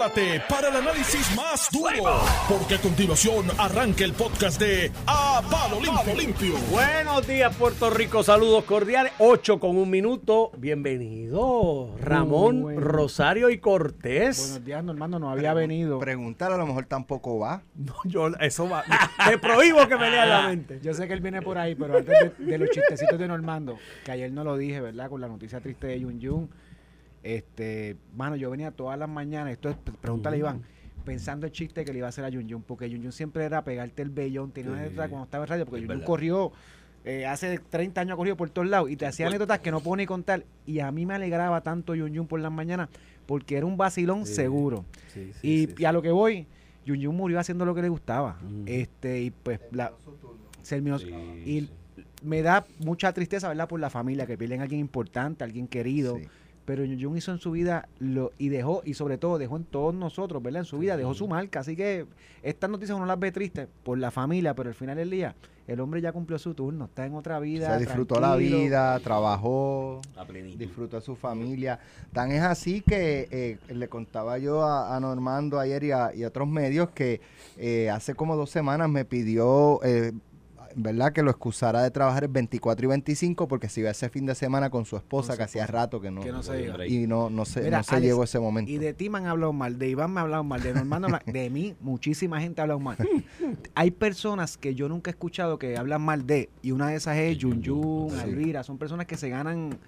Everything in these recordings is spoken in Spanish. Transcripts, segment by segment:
Prepárate para el análisis más duro, porque a continuación arranca el podcast de A Palo Limpio. Limpio. Buenos días, Puerto Rico. Saludos cordiales. 8 con un minuto. Bienvenido, Ramón, bueno. Rosario y Cortés. Buenos días, Normando, no había venido. Preguntar a lo mejor tampoco va. No, yo, eso va. Te prohíbo que me leas la mente. Yo sé que él viene por ahí, pero antes de, de los chistecitos de Normando, que ayer no lo dije, ¿verdad? Con la noticia triste de Yun Yun. Este, mano, yo venía todas las mañanas, esto es, pregúntale a Iván, pensando el chiste que le iba a hacer a Yun Yun, porque Yun Yun siempre era pegarte el vellón, tenía una anécdota cuando estaba en radio, porque Yun verdad. corrió, eh, hace 30 años ha corrido por todos lados, y te hacía anécdotas que no puedo ni contar, y a mí me alegraba tanto Yun Yun por las mañanas, porque era un vacilón Sí. seguro. Sí, sí, y, sí, y a lo que voy, Yun Yun murió haciendo lo que le gustaba. Ujú. Este, y pues la, Sí, y sí. me da mucha tristeza, ¿verdad? Por la familia, que pierden a alguien importante, a alguien querido. Pero Yun hizo en su vida lo, y dejó, y sobre todo dejó en todos nosotros, ¿verdad? En su vida dejó su marca. Así que estas noticias uno las ve tristes por la familia, pero al final del día, el hombre ya cumplió su turno, está en otra vida. Se disfrutó la vida, trabajó, disfrutó a su familia. Tan es así que eh, le contaba yo a, a Normando ayer y a, y a otros medios que eh, hace como dos semanas me pidió, eh, ¿verdad? Que lo excusara de trabajar el 24 y 25 porque se iba ese fin de semana con su esposa Con su que hacía rato que no, Que no se y no, no se, Mira, no se Alex, llegó ese momento. Y de ti me han hablado mal, de Iván me ha hablado mal, de Normando me ha- de mí muchísima gente ha hablado mal. Hay personas que yo nunca he escuchado que hablan mal de, y una de esas es Yun Yun, Sí. Alvira, son personas que se ganan,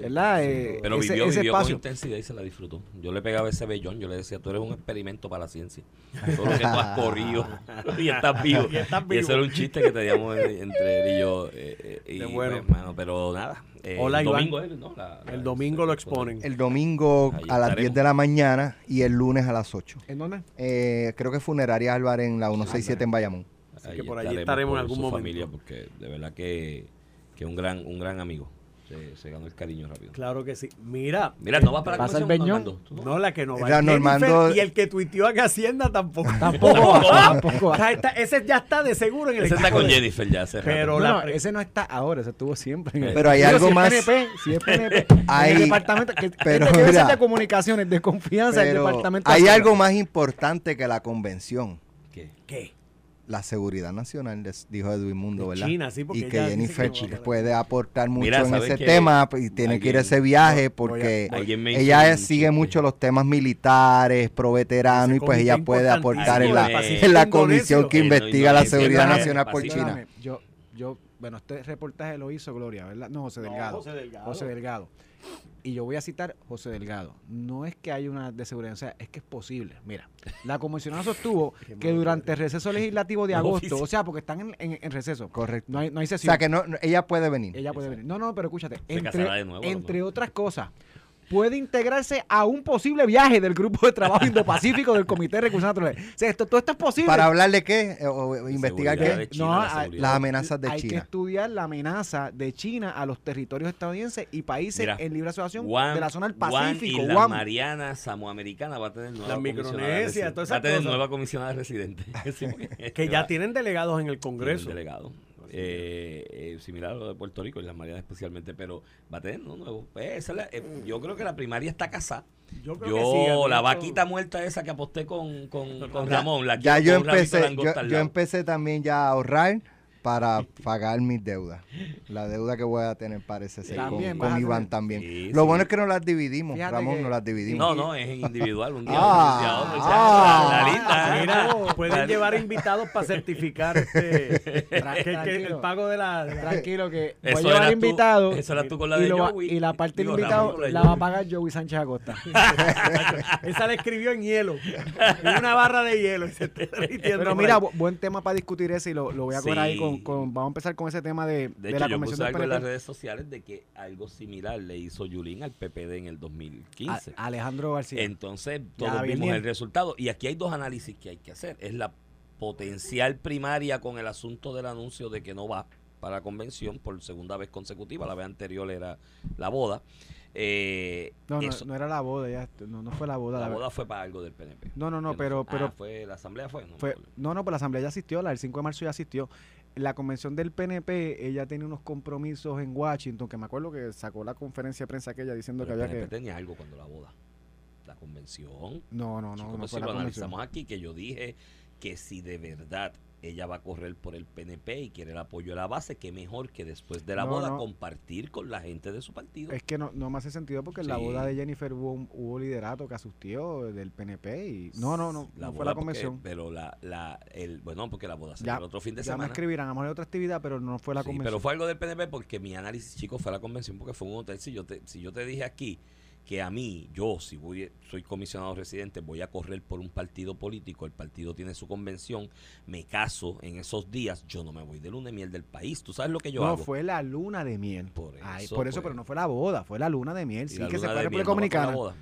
¿verdad? Eh, Pero ese, vivió, ese vivió con intensidad y se la disfrutó. Yo le pegaba ese vellón, yo le decía, tú eres un experimento para la ciencia. Todo lo que tú has corrido y estás vivo. Y estás Y vivo. ese era un chiste que teníamos entre él y yo. eh, eh, y, Qué bueno. pues, mano, pero nada. eh, Hola, el domingo, es, ¿no? La- la- El domingo lo exponen. El domingo Ahí a las estaremos. 10 de la mañana y el lunes a las 8. ¿En dónde? Eh, creo que Funeraria Álvarez en la 167 en Bayamón. Así que por allí estaremos en algún su momento. familia porque de verdad que, que un gran un gran amigo. Se, se ganó el cariño rápido. Claro que sí. Mira. Mira, no va para la Pasa el comisión, Beñón. Normando. ¿Tú no? La que no va. Era Normando- Y el que tuiteó a Hacienda tampoco. Tampoco está- ese ya está de seguro en el Ese está con de- Jennifer ya hace. Pero No, ese no está ahora, ese estuvo siempre. en el- Pero hay Digo, algo si es más- PNP, si es PNP, Hay- el departamento, que, pero debe ser mira, de comunicaciones, de confianza, el Pero departamento. de hay algo más importante que la convención. ¿Qué? ¿Qué? La seguridad nacional, des- dijo Edwin Mundo, ¿verdad? China, sí, porque y que Jennifer que no puede aportar mucho Mira, en ¿sabes ese tema y tiene que ir a ese viaje a- porque ella es- sigue chiste. mucho los temas militares, pro veterano y pues ella puede aportar en la, en la comisión que investiga la seguridad nacional por. China. Yo, yo, bueno, este reportaje lo hizo Gloria, ¿verdad? No, José No, Delgado. José Delgado. José Delgado. Y yo voy a citar José Delgado. No es que haya una de seguridad, o sea, es que es posible. Mira, la comisionada sostuvo que durante el receso legislativo de agosto, o sea, porque están en, en- en receso, Correcto. no hay, no hay O sesión. sea que no, no- ella puede venir. Ella puede venir. No, no, pero escúchate. Se Entre, casará de nuevo, entre otras cosas, puede integrarse a un posible viaje del Grupo de Trabajo Indo-Pacífico del Comité de Recursos Naturales. O sea, esto, todo esto es posible. Para hablar de qué Eh, o o investigar Seguridad qué. China, No, la. Las amenazas de Hay que China. estudiar la amenaza de China a los territorios estadounidenses y países Mira, en libre asociación Guam- de la zona del Guam Pacífico. y Guam. las Marianas, Samoamericana va a tener nueva resi- todas Va a tener cosas. nueva comisionada residente. Sí, Que ya tienen delegados en el Congreso. un delegado. Eh, eh, similar a lo de Puerto Rico y las Marianas especialmente, pero va a tener uno nuevo. Pues, esa la- eh, yo creo que la primaria está casada. Yo creo Yo, que sí. la vaquita muerta esa que aposté con, con, Ramón, la Ya yo empecé, yo, yo empecé también ya a ahorrar para pagar mis deudas. La deuda que voy a tener parece ser También con, con Iván también. Sí, Lo sí. bueno es que no las dividimos, Fíjate Ramón, que- no las dividimos. No, no, es individual. Un día, Ah, un día otro. o sea, ah. la, la lista. Mira, pueden llevar invitados para certificar este, Tra- que- que tranquilo. el pago de la... la- Tranquilo que voy Eso a llevar invitados eso eras tú con la y, de lo va- Joey. y la parte del invitado con la la va a pagar Joey Sánchez Acosta. Esa le escribió en hielo. En una barra de hielo. Y se está derritiendo Pero mira, buen tema para discutir ese y lo, lo voy a coger ahí Sí. Con, con- Vamos a empezar con ese tema de, De de hecho, la yo convención puse del algo en las PNP. redes sociales de que algo similar le hizo Yulín al PPD en el 2015. A- Alejandro García. Entonces, Ya, todos bien, vimos bien. el resultado. Y aquí hay dos análisis que hay que hacer. Es la potencial primaria con el asunto del anuncio de que no va para la convención por segunda vez consecutiva. La vez anterior era la boda. Eh, no, no, no era la boda, ya, no, no fue la boda. la la- boda fue para algo del PNP. No, no, no, pero- pero- ah, fue la asamblea fue. No, Fue, no, no, pues la asamblea ya asistió, la del 5 de marzo ya asistió. La convención del PNP, ella tiene unos compromisos en Washington, que me acuerdo que sacó la conferencia de prensa aquella diciendo Pero que el había PNP que... tenía algo cuando la boda. La convención. No, no, no, Chico, no pues si la lo analizamos aquí, que yo dije que si de verdad ella va a correr por el PNP y quiere el apoyo de la base, que mejor que después de la No, boda no. compartir con la gente de su partido. Es que no, no me hace sentido porque en la boda de Jennifer hubo, un- hubo liderato que asustió del PNP y no, no, no, no fue la porque- convención. pero la, la, el, bueno, porque la boda se Ya- el otro fin de ya me semana. escribirán, a lo mejor otra actividad, pero no fue la Sí, convención. pero fue algo del PNP porque mi análisis, chicos, fue la convención porque fue un hotel. Si yo te, si yo te dije aquí que a mí, yo, si voy, soy comisionado residente, voy a correr por un partido político, el partido tiene su convención, me caso en esos días, yo no me voy de luna de miel del país. ¿Tú sabes lo que yo no, hago? fue la luna de miel. Por Ay, eso, por eso, pues. pero no fue la boda, fue la luna de miel. Sí, que se fue a República no.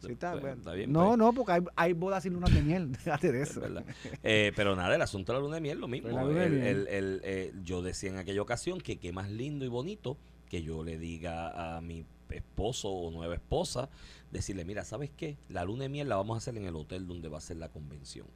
Sí, está, Pues, está bien, no, pues. no, porque hay, hay bodas sin luna de miel. Déjate de Es eso. Eh, pero nada, el asunto de la luna de miel, lo mismo. El- el- el, eh, yo decía en aquella ocasión que qué más lindo y bonito que yo le diga a mi esposo o nueva esposa, decirle, mira, ¿sabes qué? La luna de miel la vamos a hacer en el hotel donde va a ser la convención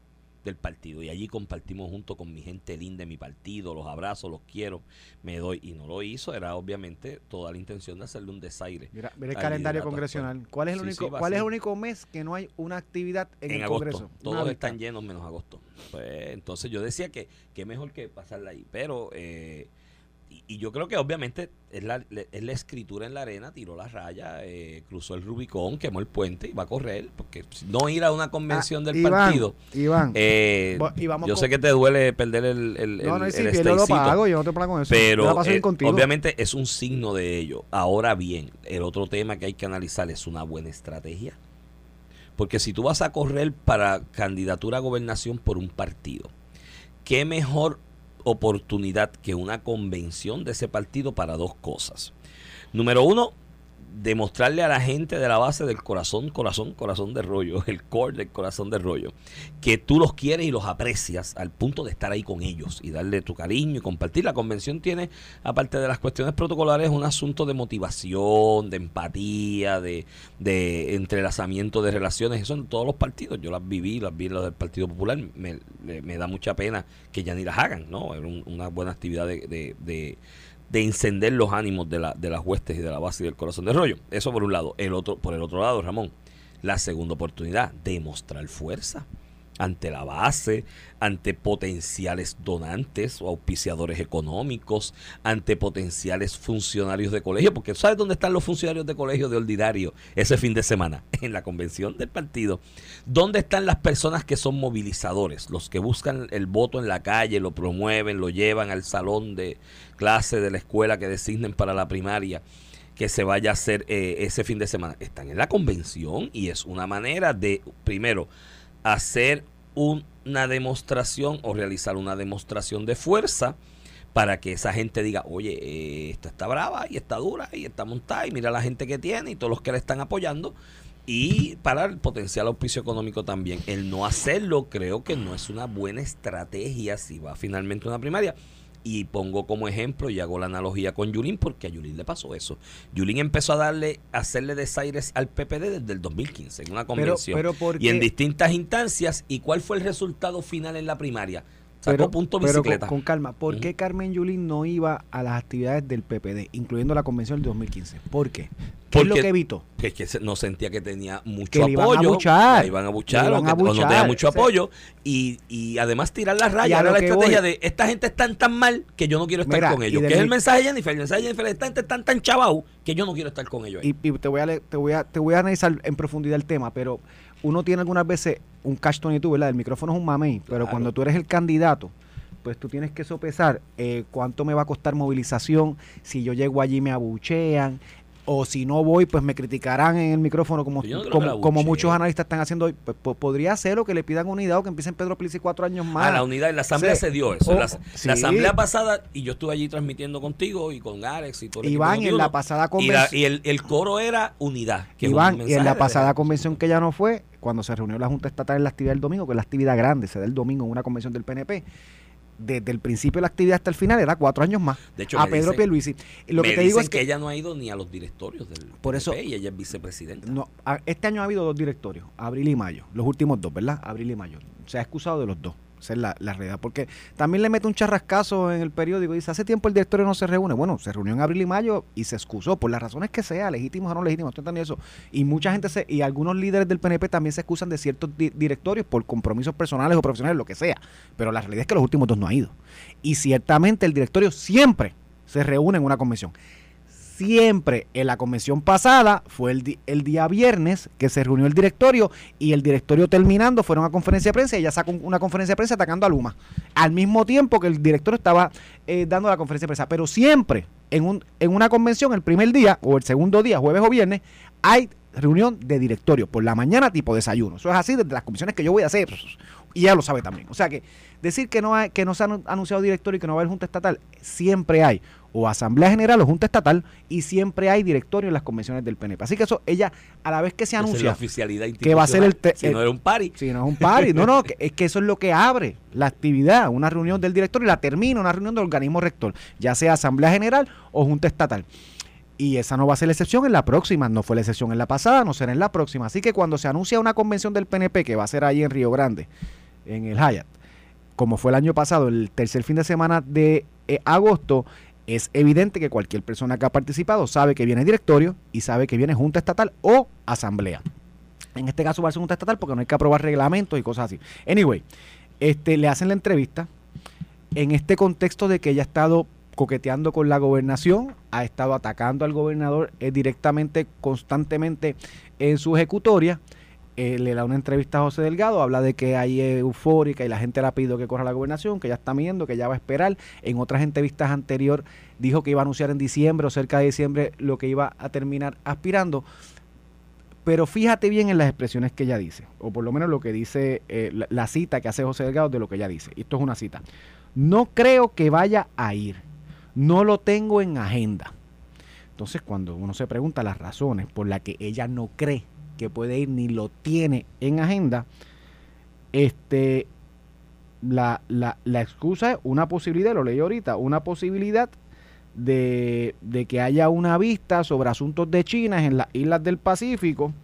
del partido. Y allí compartimos junto con mi gente linda de mi partido, los abrazo, los quiero, me doy. Y no lo hizo, era obviamente toda la intención de hacerle un desaire. Mira, mira el al calendario congresional. ¿Cuál es el Sí, único, sí, cuál es el único mes que no hay una actividad en, en, el agosto. Congreso? Todos Una están vista. llenos menos agosto. Pues, entonces yo decía que, que mejor que pasarla ahí. Pero, eh, y, y yo creo que obviamente es la, es la escritura en la arena, tiró la raya, eh, cruzó el Rubicón, quemó el puente y va a correr. Porque si no ir a una convención Ah, del Iván, partido. Iván, eh, Va- y vamos yo con- sé que te duele perder el, el, no, no, el- si el pierdo lo pago, yo no te pago con eso. Yo pero eh, obviamente es un signo de ello. Ahora bien, el otro tema que hay que analizar es una buena estrategia. Porque si tú vas a correr para candidatura a gobernación por un partido, ¿qué mejor oportunidad que una convención de ese partido para dos cosas? Número uno, demostrarle a la gente de la base del corazón, corazón, corazón de rollo, el core del corazón de rollo, que tú los quieres y los aprecias al punto de estar ahí con ellos y darle tu cariño y compartir. La convención tiene, aparte de las cuestiones protocolares, un asunto de motivación, de empatía, de, de entrelazamiento de relaciones. Eso en todos los partidos. Yo las viví, las vi en las del Partido Popular. Me, me- me da mucha pena que ya ni las hagan, ¿no? Era un- una buena actividad de, de- de- de encender los ánimos de, la, de las huestes y de la base y del corazón de rollo. Eso por un lado. El otro, por el otro lado, Ramón, la segunda oportunidad, demostrar fuerza ante la base, ante potenciales donantes o auspiciadores económicos, ante potenciales funcionarios de colegio, porque ¿sabes dónde están los funcionarios de colegio de Oldidario ese fin de semana? En la convención del partido. ¿Dónde están las personas que son movilizadores? Los que buscan el voto en la calle, lo promueven, lo llevan al salón de clase de la escuela que designen para la primaria que se vaya a hacer eh, ese fin de semana. Están en la convención y es una manera de, primero, hacer un- una demostración o realizar una demostración de fuerza para que esa gente diga, oye, eh, esta está brava y está dura y está montada y mira la gente que tiene y todos los que le están apoyando y para el potencial auspicio económico también. El no hacerlo creo que no es una buena estrategia si va finalmente a una primaria. Y pongo como ejemplo y hago la analogía con Yulín porque a Yulín le pasó eso. Yulín empezó a darle, a hacerle desaires al PPD desde el 2015 en una convención. pero ¿por y en distintas instancias. ¿Y cuál fue el resultado final en la primaria? Pero, punto pero con, bicicleta. con calma, ¿por qué Carmen Yulín no iba a las actividades del PPD, incluyendo la convención del 2015? ¿Por qué? ¿Qué es lo que evitó? que es que no sentía que tenía mucho Que le iban a apoyo. iban a buchar, o, iban que- a o no tenía mucho O sea- apoyo. Y, y además tirar la Y raya. a Era la estrategia voy. de esta gente están tan mal que yo no quiero estar Mira, con ellos. Que es el mensaje de Jennifer. El mensaje de Jennifer, esta gente están tan chavau que yo no quiero estar con ellos. ahí. Y, y te voy a te voy a te voy a analizar en profundidad el tema, pero uno tiene algunas veces un catch 22, ¿verdad? El micrófono es un mamey, pero Claro. cuando tú eres el candidato, pues tú tienes que sopesar eh, cuánto me va a costar movilización, si yo llego allí me abuchean, o si no voy, pues me criticarán en el micrófono como, no muchos analistas están haciendo hoy. Pues, po- podría ser o que le pidan unidad o que empiecen Pedro Plici cuatro años más. Ah, la unidad en la asamblea Sí. se dio eso. Oh, la, sí. la asamblea pasada, y yo estuve allí transmitiendo contigo y con Alex y todo el Iván, en la Noti1, pasada y, la- convención. y el, el coro era unidad. que Iván, y en la pasada convención que ya no fue, cuando se reunió la Junta Estatal en la actividad del domingo, que es la actividad grande, se da el domingo en una convención del PNP, desde el principio de la actividad hasta el final era cuatro años más. De hecho, a Pedro dicen- Pierluisi. Lo me que te digo es que, ella no ha ido ni a los directorios del Por eso- y ella es vicepresidenta. no, este año ha habido dos directorios, abril y mayo, los últimos dos, ¿verdad? Abril y mayo. Se ha excusado de los dos. Esa es la, la realidad. Porque también le mete un charrascazo en el periódico y dice, hace tiempo el directorio no se reúne. Bueno, se reunió en abril y mayo y se excusó por las razones que sea, legítimos o no legítimos, estoy entendiendo eso. Y mucha gente se, y algunos líderes del PNP también se excusan de ciertos di- directorios por compromisos personales o profesionales, lo que sea. Pero la realidad es que los últimos dos no ha ido. Y ciertamente el directorio siempre se reúne en una convención siempre en la convención pasada fue el, día viernes que se reunió el directorio y el directorio terminando fueron a conferencia de prensa y ella sacó un- una conferencia de prensa atacando a Luma. Al mismo tiempo que el directorio estaba eh, dando la conferencia de prensa. Pero siempre en, un, en una convención el primer día o el segundo día jueves o viernes hay reunión de directorio por la mañana tipo desayuno. Eso es así desde las comisiones que yo voy a hacer. Y ella lo sabe también. O sea que decir que no hay, que no se ha anu- anunciado directorio y que no va a haber junta estatal siempre hay o asamblea general o junta estatal y siempre hay directorio en las convenciones del PNP. Así que eso ella a la vez que se Esa es la anuncia oficialidad que va a ser el Si no era un party. si no es un party, no, no, que- es que eso es lo que abre la actividad, una reunión del directorio y la termina una reunión del organismo rector, ya sea asamblea general o junta estatal. Y esa no va a ser la excepción en la próxima, no fue la excepción en la pasada, no será en la próxima. Así que cuando se anuncia una convención del PNP que va a ser ahí en Río Grande, en el Hyatt, como fue el año pasado, el tercer fin de semana de eh, agosto, es evidente que cualquier persona que ha participado sabe que viene directorio y sabe que viene junta estatal o asamblea. En este caso va a ser junta estatal porque no hay que aprobar reglamentos y cosas así. Anyway, este, le hacen la entrevista en este contexto de que ella ha estado coqueteando con la gobernación, ha estado atacando al gobernador eh, directamente, constantemente en su ejecutoria. Eh, le da una entrevista a José Delgado, habla de que hay eh, eufórica y la gente le ha pedido que corra la gobernación, que ya está viendo, que ya va a esperar. En otras entrevistas anterior dijo que iba a anunciar en diciembre o cerca de diciembre lo que iba a terminar aspirando. Pero fíjate bien en las expresiones que ella dice, o por lo menos lo que dice eh, la, la cita que hace José Delgado de lo que ella dice. Esto es una cita. No creo que vaya a ir. No lo tengo en agenda. Entonces, cuando uno se pregunta las razones por las que ella no cree que puede ir ni lo tiene en agenda, este, la, la, la excusa es una posibilidad, lo leí ahorita, una posibilidad de, de que haya una vista sobre asuntos de China en las islas del Pacífico.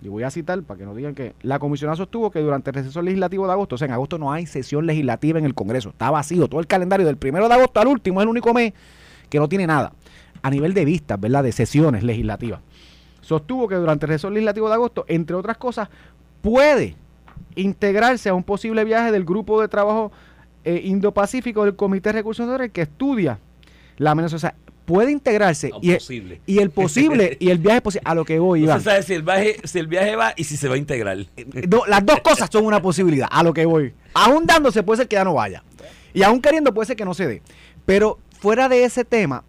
Y voy a citar para que no digan que la comisionada sostuvo que durante el receso legislativo de agosto, o sea, en agosto no hay sesión legislativa en el Congreso, está vacío, todo el calendario del primero de agosto al último es el único mes que no tiene nada a nivel de vistas, ¿verdad? De sesiones legislativas. Sostuvo que durante el receso legislativo de agosto, entre otras cosas, puede integrarse a un posible viaje del grupo de trabajo eh, Indo-Pacífico del Comité de Recursos Naturales que estudia la amenaza. O sea, puede integrarse No, y, el- posible. y el posible y el viaje posible a lo que voy, Iván. sabe si el, viaje, si el viaje va y si se va a integrar. No, las dos cosas son una posibilidad, a lo que voy. Aún dándose puede ser que ya no vaya. Y aún queriendo puede ser que no se dé. Pero fuera de ese tema,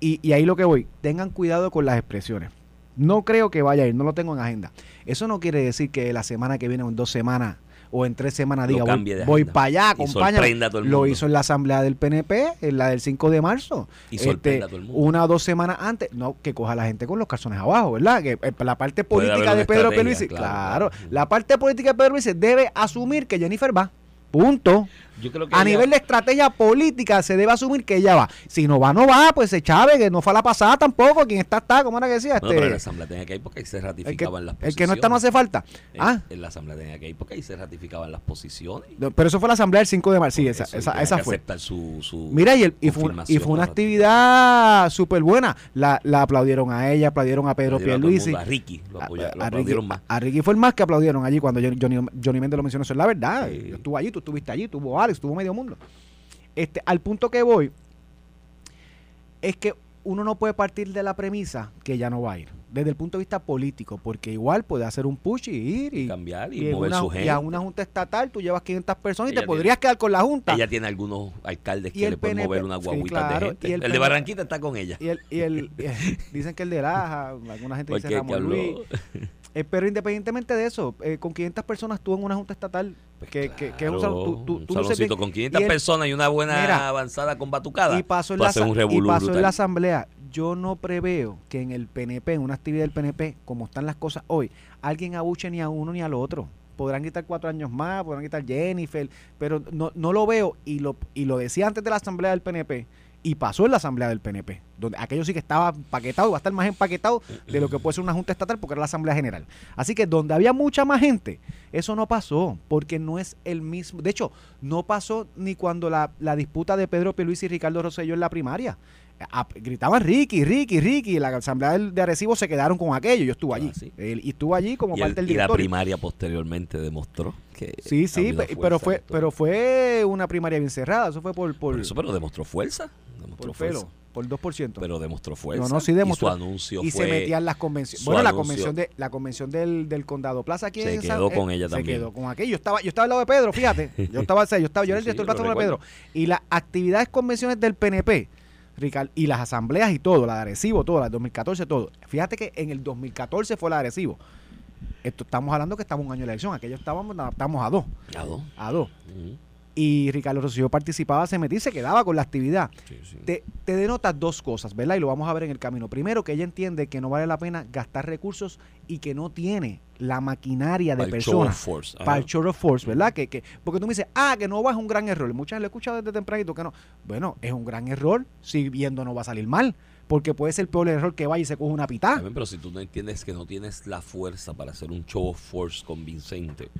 y, y ahí lo que voy, tengan cuidado con las expresiones. No creo que vaya a ir, no lo tengo en agenda. Eso no quiere decir que la semana que viene o en dos semanas o en tres semanas diga voy, voy para allá, Y acompáñame. sorprenda a todo el Lo hizo en la asamblea del PNP, en la del 5 de marzo. Y Este, sorprenda a todo el mundo. una o dos semanas antes, no, que coja a la gente con los calzones abajo, ¿verdad? Que eh, la parte política de Pedro Pierluisi, claro, claro, claro. la parte política de Pedro Pierluisi debe asumir que Jennifer va. Punto. Yo creo que A ella- nivel de estrategia política se debe asumir que ella va. Si no va, no va, pues se chave, que no fue a la pasada tampoco. Quien está, está, como era que decía. No, pero en la Este, asamblea tenía que ir porque ahí se el, que, ratificaban las el posiciones. que no está no hace falta. En, Ah, en la asamblea tenía que ir porque ahí se ratificaban las posiciones. no, pero eso fue la asamblea del 5 de marzo. Sí, esa, eso, esa, esa fue. su, su Mira, y, el- y, fue, y fue una actividad súper buena. La, la aplaudieron a ella, aplaudieron a Pedro. Aplaudieron el Pierluisi. A Ricky lo, A, lo Ricky, aplaudieron más. a Ricky fue el más que aplaudieron allí cuando Johnny, Johnny, Méndez lo mencionó. Eso es la verdad. Sí. Yo estuve allí, tú estuviste allí, estuvo Estuvo medio mundo. Este, al punto que voy es que uno no puede partir de la premisa que ya no va a ir. Desde el punto de vista político, porque igual puede hacer un push y ir y, cambiar y, y mover una- su y gente. a una junta estatal tú llevas 500 personas y Ella te podrías quedar con la junta. Ella tiene algunos alcaldes Y que le pueden PNP, mover sí, guaguitas claro, de gente. y el de Barranquita está con ella. Y el, y el, y- dicen que el de Laja, alguna gente Porque dice Ramón. Luis. Eh, pero independientemente de eso, eh, con 500 personas tú en una junta estatal, Pues que, que, que es un, sal- tú, tú, un tú saloncito con 500 Y el- personas y una buena Mira, avanzada con batucada. y pasó, en tú la, y pasó en la asamblea. Yo no preveo que en el PNP, en una actividad del PNP, como están las cosas hoy, alguien abuche ni a uno ni al otro. Podrán quitar cuatro años más, podrán quitar Jennifer, pero no, no lo veo y lo, y lo decía antes de la asamblea del PNP y pasó en la asamblea del PNP, donde aquello sí que estaba empaquetado y va a estar más empaquetado de lo que puede ser una junta estatal porque era la asamblea general. Así que donde había mucha más gente, eso no pasó, porque no es el mismo. De hecho, no pasó ni cuando la, la disputa de Pedro Luis y Ricardo Rosselló en la primaria. A- gritaban Ricky, Ricky, Ricky, y la asamblea de Arecibo se quedaron con aquello. Yo estuve allí. Ah, sí. El- y estuve allí como Y, el- parte del y la directorio. primaria posteriormente demostró que Sí, sí, pero fue, pero fue una primaria bien cerrada. Eso fue por, por, Por eso, pero demostró fuerza. Demostró por fuerza. pelo, por 2%. Pero demostró fuerza. No, no, sí demostró. Y su anuncio y fue. se metían las convenciones. Bueno, la convención de la convención del, del condado Plaza aquí Se en quedó San- con eh, ella se también. queddo con aquello. Yo estaba, yo estaba al lado de Pedro, fíjate. Yo estaba, yo estaba, yo era el Sí, sí, director Plaza de Pedro. Y las actividades, convenciones del PNP, Rical- y las asambleas y todo, la de Arecibo, todo, la de 2014, todo. Fíjate que en el 2014 fue la de Arecibo. Esto estamos hablando que estamos un año de elección. Aquello estábamos, estábamos a dos. A dos. A dos. Y Ricardo Rosselló participaba, se metía y se quedaba con la actividad Sí, sí. te, te denota dos cosas, ¿verdad? Y lo vamos a ver en el camino. Primero, que ella entiende que no vale la pena gastar recursos y que no tiene la maquinaria de personas para el show of force, ¿verdad? Que, que, porque tú me dices, ah, que no va es un gran error. Muchas veces lo he escuchado desde tempranito que no. Bueno, es un gran error si viendo no va a salir mal, porque puede ser el peor error que vaya y se coge una bien, pero si tú no entiendes que no tienes la fuerza para hacer un show of force convincente,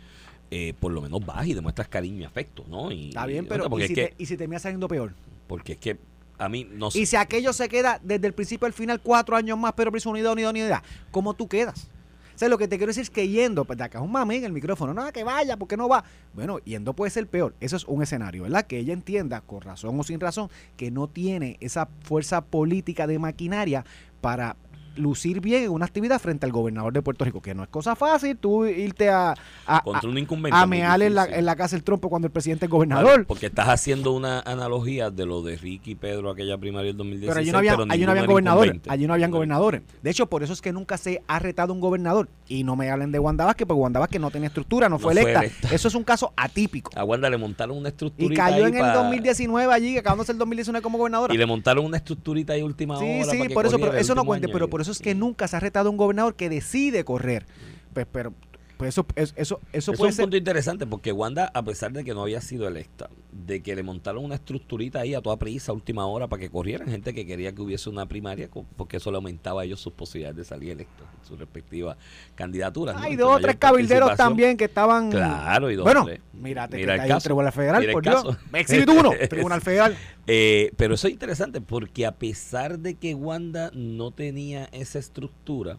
eh, por lo menos vas y demuestras cariño y afecto, ¿no? Y, Está bien, y- pero porque ¿y si, es que, te- y si termina saliendo peor? porque es que a mí no sé. Y si aquello se queda desde el principio al final cuatro años más, pero prisa unidad, unidad, unidad, ¿cómo tú quedas? O sea, lo que te quiero decir es que yendo, pues de acá es un mame en el micrófono, no, que vaya, porque no va. Bueno, yendo puede ser peor. Eso es un escenario, ¿verdad? Que ella entienda, con razón o sin razón, que no tiene esa fuerza política de maquinaria para lucir bien en una actividad frente al gobernador de Puerto Rico, que no es cosa fácil tú irte a, a, contra un incumbente. a en la, en la casa el trompo cuando el presidente es gobernador. porque estás haciendo una analogía de lo de Ricky y Pedro aquella primaria del 2016. Pero allí no había, allí no habían gobernadores. Allí no habían gobernadores. De hecho, por eso es que nunca se ha retado un gobernador. Y no me hablen de Wanda Vázquez, porque Wanda Vázquez no tenía estructura, no, No fue, fue electa. Eso es un caso atípico. A Wanda le montaron una Y estructurita cayó en el pa- 2019 allí, acabándose el 2019 como gobernadora. Y le montaron una estructurita ahí última Sí, hora. sí, para que por eso, pero el eso no cuente, pero y- por eso es que nunca se ha retado un gobernador que decide correr. Pues, pero, pues eso, eso, eso, eso puede es un ser. punto interesante porque Wanda, a pesar de que no había sido electa, de que le montaron una estructurita ahí a toda prisa, a última hora, para que corrieran gente que quería que hubiese una primaria, porque eso le aumentaba a ellos sus posibilidades de salir electos en sus respectivas candidaturas. Hay dos o tres cabilderos también que estaban. Claro, y dos Bueno, tres. mírate, Mira que el caso. Tribunal Federal, Mira el por Dios. caso. Exhibit 1, Tribunal Federal. Eh, pero eso es interesante porque a pesar de que Wanda no tenía esa estructura,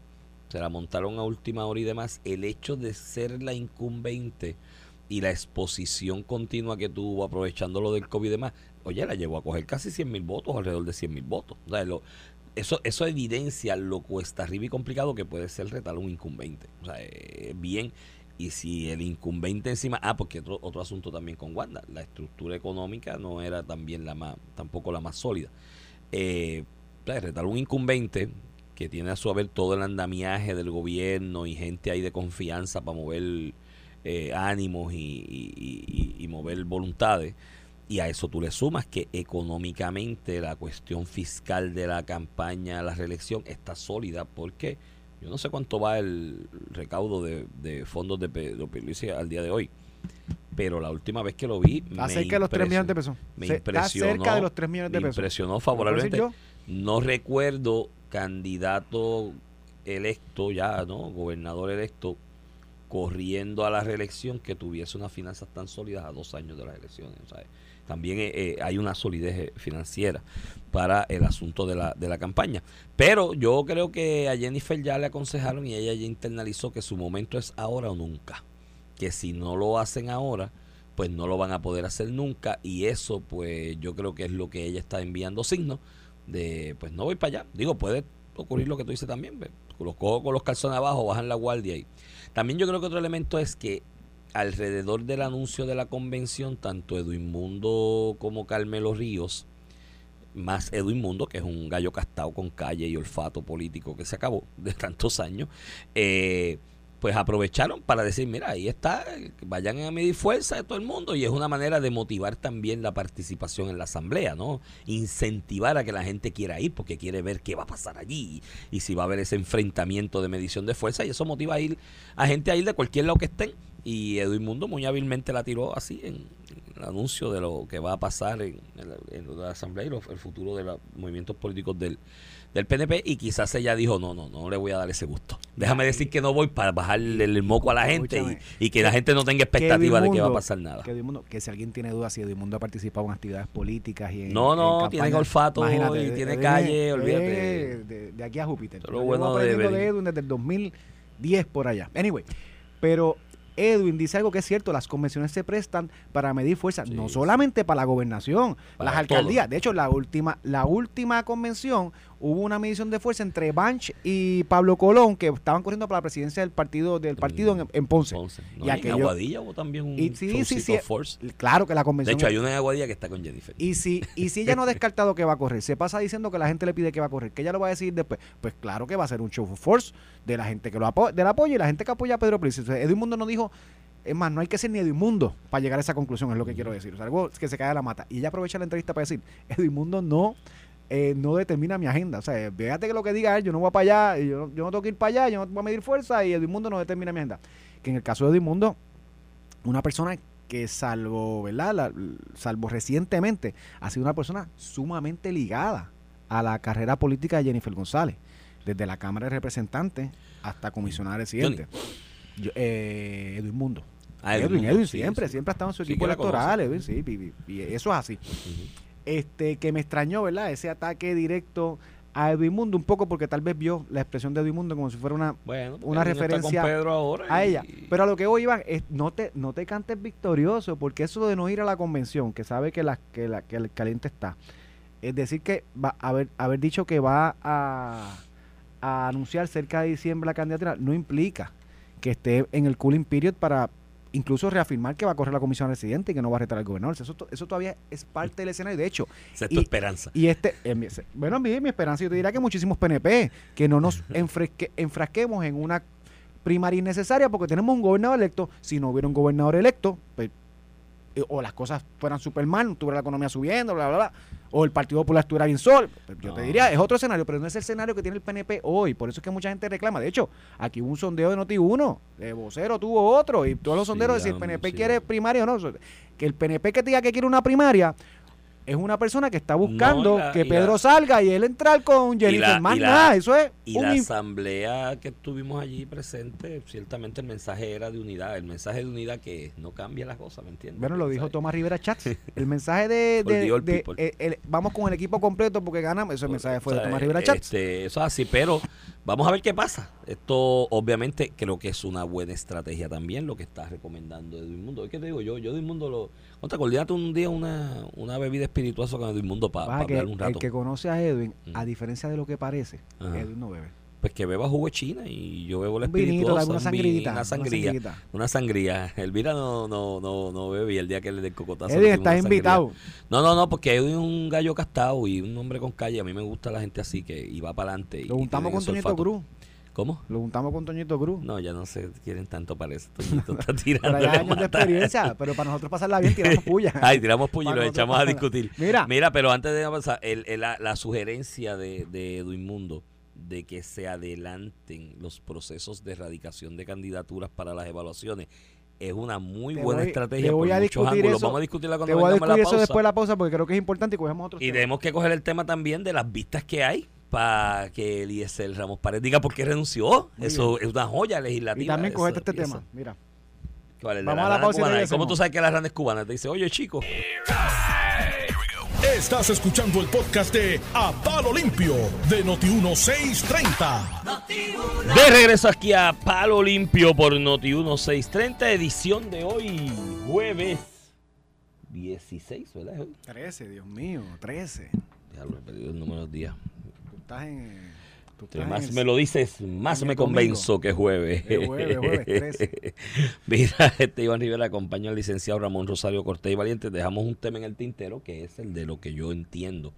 se la montaron a última hora y demás, el hecho de ser la incumbente y la exposición continua que tuvo aprovechando lo del COVID y demás, oye, la llevó a coger casi 100 mil votos, alrededor de 100 mil votos. O sea, eso, eso evidencia lo cuesta arriba y complicado que puede ser retar un incumbente. O sea, eh, bien. Y si el incumbente encima, ah, porque otro, otro asunto también con Wanda, la estructura económica no era también la más, tampoco la más sólida. Eh, retar un incumbente que tiene a su haber todo el andamiaje del gobierno y gente ahí de confianza para mover eh, ánimos y, y- y- y- y mover voluntades. Y a eso tú le sumas que económicamente la cuestión fiscal de la campaña, la reelección, está sólida porque yo no sé cuánto va el recaudo de, de fondos de Pierluisi al día de hoy. Pero la última vez que lo vi, Está me cerca de los 3 millones de pesos. me Se- Está impresionó, cerca de los 3 millones de me pesos. impresionó ¿Lo puedo decir favorablemente. yo? No recuerdo candidato electo ya, ¿no? Gobernador electo corriendo a la reelección que tuviese unas finanzas tan sólidas a dos años de las elecciones. También eh, eh, hay una solidez eh, financiera para el asunto de la, de la campaña. Pero yo creo que a Jennifer ya le aconsejaron y ella ya internalizó que su momento es ahora o nunca. Que si no lo hacen ahora, pues no lo van a poder hacer nunca. Y eso, pues yo creo que es lo que ella está enviando signos de, pues no voy para allá. Digo, puede ocurrir lo que tú dices también. Los cojo con los calzones abajo, bajan la guardia y también yo creo que otro elemento es que alrededor del anuncio de la convención, tanto Edwin Mundo como Carmelo Ríos, más Edwin Mundo, que es un gallo castado con calle y olfato político que se acabó de tantos años, eh, pues aprovecharon para decir, mira, ahí está, vayan a medir fuerza de todo el mundo y es una manera de motivar también la participación en la asamblea, ¿no? Incentivar a que la gente quiera ir porque quiere ver qué va a pasar allí y, si va a haber ese enfrentamiento de medición de fuerza y eso motiva a ir a gente a ir de cualquier lado que estén y Edwin Mundo muy hábilmente la tiró así en el anuncio de lo que va a pasar en, en la, en la Asamblea y lo- el futuro de los movimientos políticos del, del PNP y quizás ella dijo, no, no, no le voy a dar ese gusto. Déjame decir que no voy para bajarle el moco a la gente y, que la gente no tenga expectativa de que va a pasar nada. Que, si alguien tiene dudas si Edmundo ha participado en actividades políticas y en, No, no, en tiene olfato y de- tiene de- calle, de- olvídate. De, aquí a Júpiter. Yo bueno de desde el 2010 por allá. Anyway, pero Edwin dice algo que es cierto, las convenciones se prestan para medir fuerza, Sí, no solamente para la gobernación, Para las alcaldías. todo. De hecho, la última, la última convención hubo una medición de fuerza entre Banch y Pablo Colón, que estaban corriendo para la presidencia del partido, del partido en, en Ponce. Ponce. No, Y en aquello- Aguadilla hubo también un Y sí, sí, force. Claro que la De convención. hecho, hay una en Aguadilla que está con Jennifer. Y si, y si ella no ha descartado que va a correr, se pasa diciendo que la gente le pide que va a correr, que ella lo va a decir después, pues claro que va a ser un show of force de la gente que lo apo del apoyo y la gente que apoya a Pedro Pérez. O sea, Edwin Mundo no dijo, es más, no hay que ser ni Edwin Mundo para llegar a esa conclusión, es lo que quiero decir. O sea, algo que se cae de la mata. Y ella aprovecha la entrevista para decir, Edwin Mundo no, eh, no determina mi agenda. O sea, fíjate que lo que diga él, yo no voy para allá, yo, no- yo no tengo que ir para allá, yo no voy a medir fuerza y Edwin Mundo no determina mi agenda. Que en el caso de Edwin Mundo, una persona que salvo, ¿verdad? La- salvo recientemente, ha sido una persona sumamente ligada a la carrera política de Jennifer González, desde la Cámara de Representantes hasta comisionada residente. Yo- eh, Edwin Mundo. Ah, Edwin, Edwin siempre, sí. siempre ha estado en su equipo electoral. Edwin, sí, y, y eso es así. Este, que me extrañó, ¿verdad? Ese ataque directo a Edwin Mundo, un poco porque tal vez vio la expresión de Edwin Mundo como si fuera una Bueno, una referencia a y- ella. Pero a lo que voy, Iván, es no te, no te cantes victorioso, porque eso de no ir a la convención, que sabe que, la, que, la, que el caliente está, es decir, que va a haber, haber dicho que va a, a anunciar cerca de diciembre la candidatura, no implica que esté en el cooling period para incluso reafirmar que va a correr la comisión residente y que no va a retar al gobernador. Eso, eso todavía es parte del escenario. De hecho, Esa es tu y- esperanza. y este, mi- bueno, mí mi esperanza, yo te diría que muchísimos PNP, que no nos enfresque- enfrasquemos en una primaria innecesaria porque tenemos un gobernador electo. Si no hubiera un gobernador electo, pues, eh, o las cosas fueran super mal, tuviera la economía subiendo, bla, bla, bla, o el Partido Popular estuviera bien sol, pues, yo te diría, es otro escenario, pero no es el escenario que tiene el PNP hoy. Por eso es que mucha gente reclama. De hecho, aquí hubo un sondeo de Noti1, de vocero tuvo otro, y todos los Sí, sonderos de si el PNP sí. quiere primaria o no. Que el PNP que diga que quiere una primaria es una persona que está buscando la- que Pedro la- salga y él entrar con Jennifer. más nada, eso es Y un la asamblea que tuvimos allí presente, ciertamente el mensaje era de unidad. El mensaje de unidad que no cambia las cosas, ¿me entiendes? Bueno, lo dijo. Tomás Rivera Chats. El mensaje de, eh, el- vamos con el equipo completo porque ganamos. Ese mensaje fue de O sea, Tomás Rivera Chats. este, eso es así, pero vamos a ver qué pasa. Esto, obviamente, creo que es una buena estrategia también lo que está recomendando Edwin Mundo. ¿Qué te digo yo? Yo, Edwin Mundo, lo. Contra, coordinate un día una, una bebida espirituosa con Edwin Mundo para que hablar un el rato. que conoce a Edwin, Mm. a diferencia de lo que parece, Ajá. Edwin no bebe. Pues que beba jugo de China y yo bebo la Un vinito, espirituosa. alguna un vin- sangrita, Una una sangría. Una sangría. Elvira no, no, no, no bebe y el día que le dé cocotazo. Edwin, estás una invitado. No, no, no, porque es un gallo castado y un hombre con calle. A mí me gusta la gente así que y va para adelante. Lo juntamos con Toñito Cruz. ¿Cómo? Lo juntamos con Toñito Cruz. No, ya no se quieren tanto para eso. Toñito está tirando. Pero hay años de experiencia, pero para nosotros pasarla bien tiramos puya. Ay, tiramos puño y nosotros echamos a discutir. Mira, Mira, pero antes de avanzar, el, el- la, la sugerencia de, de Edwin Mundo de que se adelanten los procesos de erradicación de candidaturas para las evaluaciones es una muy Te buena voy- estrategia te voy por a muchos discutir ángulos. eso- Vamos a discutirla te cuando voy a la discutir eso pausa. después de la pausa porque creo que es importante y cogemos otro Y tenemos que coger el tema también de las vistas que hay para que Eliezer Ramos Pared diga por qué renunció. Muy eso es una joya legislativa. Y también cogete este tema. Mira. De Vamos la a la pausa y cubana. ¿Y regresamos. ¿Cómo tú sabes que la rana es cubana? Te dice, oye, chico. Estás escuchando el podcast de A Palo Limpio de Noti1630. De regreso aquí a Palo Limpio por Noti 1630, edición de hoy, jueves 16, ¿verdad? Es hoy. 13, Dios mío, 13. Ya lo he perdido el número de días. Estás en. Entre más el- me lo dices, más me el convenzo que es jueves. Es jueves, jueves 13. Mira, este Iván Rivera acompaña al licenciado Ramón Rosario Cortés y Valiente. Dejamos un tema en el tintero que es el de lo que yo entiendo.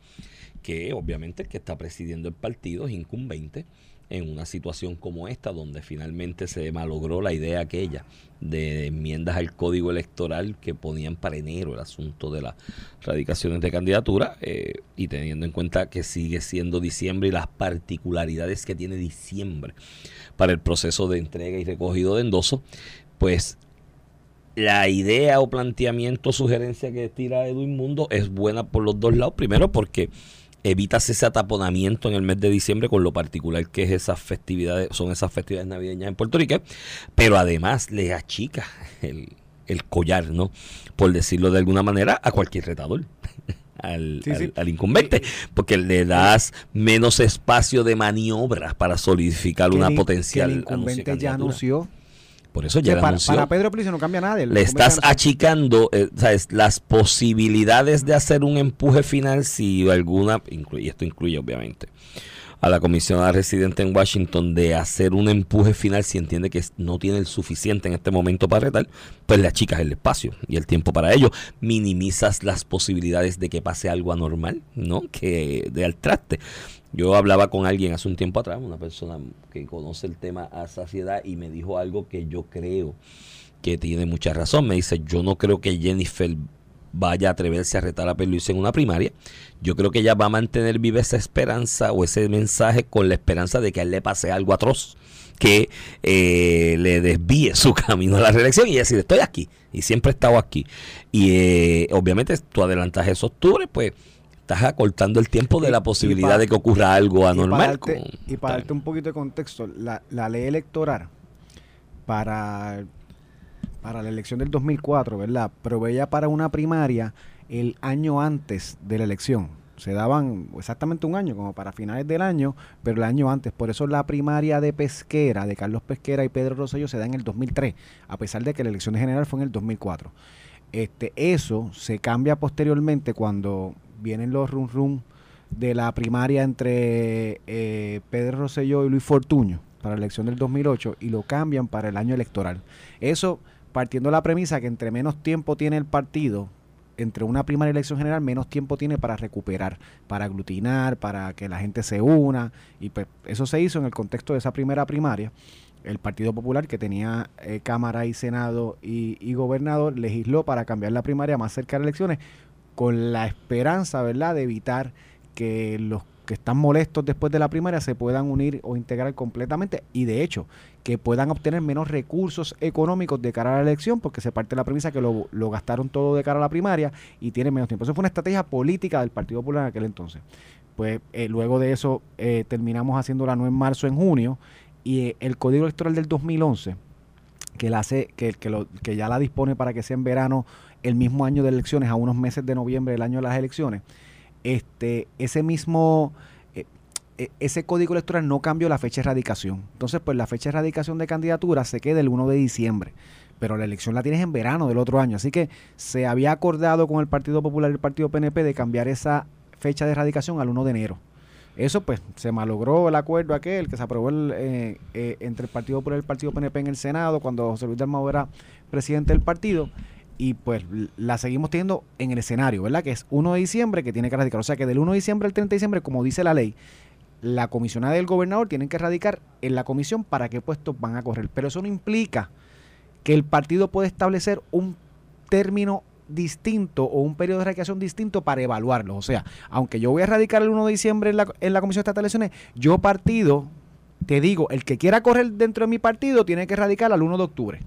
Que obviamente el que está presidiendo el partido es incumbente en una situación como esta, donde finalmente se malogró la idea aquella de enmiendas al código electoral que ponían para enero el asunto de las radicaciones de candidatura eh, y teniendo en cuenta que sigue siendo diciembre y las particularidades que tiene diciembre para el proceso de entrega y recogido de endoso, pues la idea o planteamiento o sugerencia que tira Edwin Mundo es buena por los dos lados. Primero porque evitas ese ataponamiento en el mes de diciembre con lo particular que es esas festividades, son esas festividades navideñas en Puerto Rico, pero además le achica el, el collar, ¿no? Por decirlo de alguna manera, a cualquier retador. Al, Sí, sí. al- al incumbente, porque le das menos espacio de maniobras para solidificar Que una el potencial que el incumbente ya anunció. Por eso ya le para, anunció. para Pedro Pelicio no cambia nada. Le estás achicando eh, ¿sabes? las posibilidades de hacer un empuje final si alguna, y esto incluye obviamente a la comisionada residente en Washington de hacer un empuje final si entiende que no tiene el suficiente en este momento para retar, pues le achicas el espacio y el tiempo para ello. Minimizas las posibilidades de que pase algo anormal, ¿no? Que de al traste. Yo hablaba con alguien hace un tiempo atrás, una persona que conoce el tema a saciedad y me dijo algo que yo creo que tiene mucha razón. Me dice, yo no creo que Jennifer vaya a atreverse a retar a Pierluisi en una primaria. Yo creo que ella va a mantener viva esa esperanza o ese mensaje con la esperanza de que a él le pase algo atroz que eh, le desvíe su camino a la reelección y decir, estoy aquí y siempre he estado aquí. Y eh, obviamente tú adelantas esos octubre, pues estás acortando el tiempo de la posibilidad de que ocurra algo Y anormal. para darte, con- y para darte un poquito de contexto, la, la ley electoral para, para la elección del 2004, ¿verdad? Proveía para una primaria el año antes de la elección. Se daban exactamente un año, como para finales del año, pero el año antes. Por eso la primaria de Pesquera, de Carlos Pesquera y Pedro Rosselló, se da en el 2003, a pesar de que la elección general fue en el 2004. Este, eso se cambia posteriormente cuando vienen los rum rum de la primaria entre eh, Pedro Rosselló y Luis Fortuño para la elección del 2008 y lo cambian para el año electoral. Eso partiendo de la premisa que entre menos tiempo tiene el partido, entre una primaria y elección general, menos tiempo tiene para recuperar, para aglutinar, para que la gente se una. Y pues eso se hizo en el contexto de esa primera primaria. El Partido Popular, que tenía eh, Cámara y Senado y, y Gobernador, legisló para cambiar la primaria más cerca de las elecciones con la esperanza, ¿verdad?, de evitar que los que están molestos después de la primaria se puedan unir o integrar completamente y de hecho que puedan obtener menos recursos económicos de cara a la elección porque se parte de la premisa que lo, gastaron todo de cara a la primaria y tienen menos tiempo. Eso fue una estrategia política del Partido Popular en aquel entonces. Pues eh, luego de eso eh, terminamos haciéndola no en marzo, en junio y eh, el Código Electoral del 2011 que la hace que, que, lo, que ya la dispone para que sea en verano el mismo año de elecciones a unos meses de noviembre del año de las elecciones este ese mismo eh, eh, ese código electoral no cambió la fecha de erradicación. Entonces pues la fecha de erradicación de candidatura se queda el 1 de diciembre pero la elección la tienes en verano del otro año. Así que se había acordado con el Partido Popular y el Partido PNP de cambiar esa fecha de erradicación al 1 de enero. Eso pues se malogró el acuerdo aquel que se aprobó eh, entre el Partido Popular y el Partido PNP en el Senado cuando José Luis Dalmau era presidente del partido y pues la seguimos teniendo en el escenario, ¿verdad? Que es 1 de diciembre que tiene que radicar. O sea que del 1 de diciembre al 30 de diciembre, como dice la ley, la comisionada del gobernador tienen que radicar en la comisión para qué puestos van a correr. Pero eso no implica que el partido puede establecer un término distinto o un periodo de radicación distinto para evaluarlo. O sea, aunque yo voy a radicar el 1 de diciembre en la, en la Comisión de Elecciones, yo partido, te digo, el que quiera correr dentro de mi partido tiene que radicar al 1 de octubre.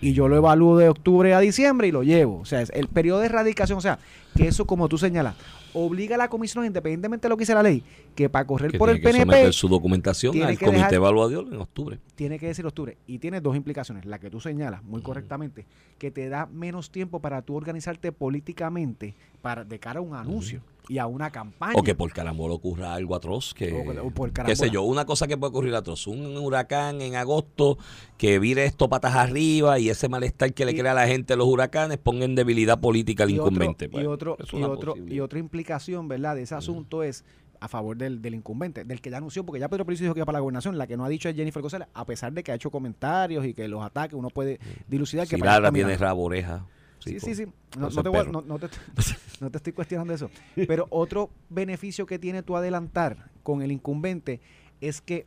Y yo lo evalúo de octubre a diciembre y lo llevo. O sea, es el periodo de erradicación, o sea, que eso como tú señalas, obliga a la comisión, independientemente de lo que dice la ley, que para correr que por el que PNP su documentación tiene al que comité dejar- evaluador en octubre. tiene que decir octubre. Y tiene dos implicaciones. La que tú señalas muy correctamente, que te da menos tiempo para tú organizarte políticamente para de cara a un anuncio y a una campaña. O que por carambola ocurra algo atroz, que, O que- por qué sé yo, una cosa que puede ocurrir atroz, un huracán en agosto que vire esto patas arriba y ese malestar que le Y- crea a la gente los huracanes ponga en debilidad política al otro- incumbente. y, otro, y, otro, y otra implicación, ¿verdad? De ese asunto es a favor del, del incumbente, del que ya anunció, porque ya Pedro Pérez dijo que iba para la gobernación, la que no ha dicho es Jennifer González, a pesar de que ha hecho comentarios y que los ataques uno puede dilucidar que Lara está tiene rabo oreja. Sí, sí, sí. No, te voy no- te, no te estoy cuestionando eso. Pero otro beneficio que tiene tu adelantar con el incumbente es que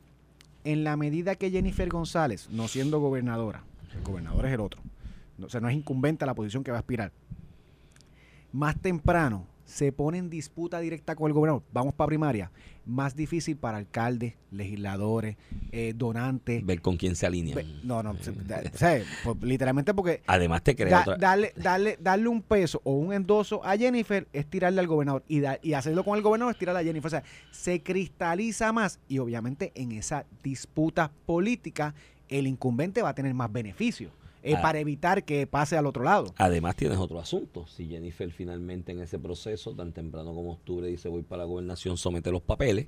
en la medida que Jennifer González, no siendo gobernadora, el gobernador es el otro, o sea, no es incumbente a la posición que va a aspirar, más temprano se pone en disputa directa con el gobernador, vamos para primaria, más difícil para alcaldes, legisladores, eh, donantes. Ver con quién se alinea. No, no, se- da- o sea, pues, literalmente porque Además te crea da- otra... darle, darle, darle un peso o un endoso a Jennifer es tirarle al gobernador y, da- y hacerlo con el gobernador es tirarle a Jennifer. O sea, se cristaliza más y obviamente en esa disputa política el incumbente va a tener más beneficios eh, Ah. para evitar que pase al otro lado. Además tienes otro asunto. Si Jennifer finalmente en ese proceso, tan temprano como octubre, dice voy para la gobernación, somete los papeles,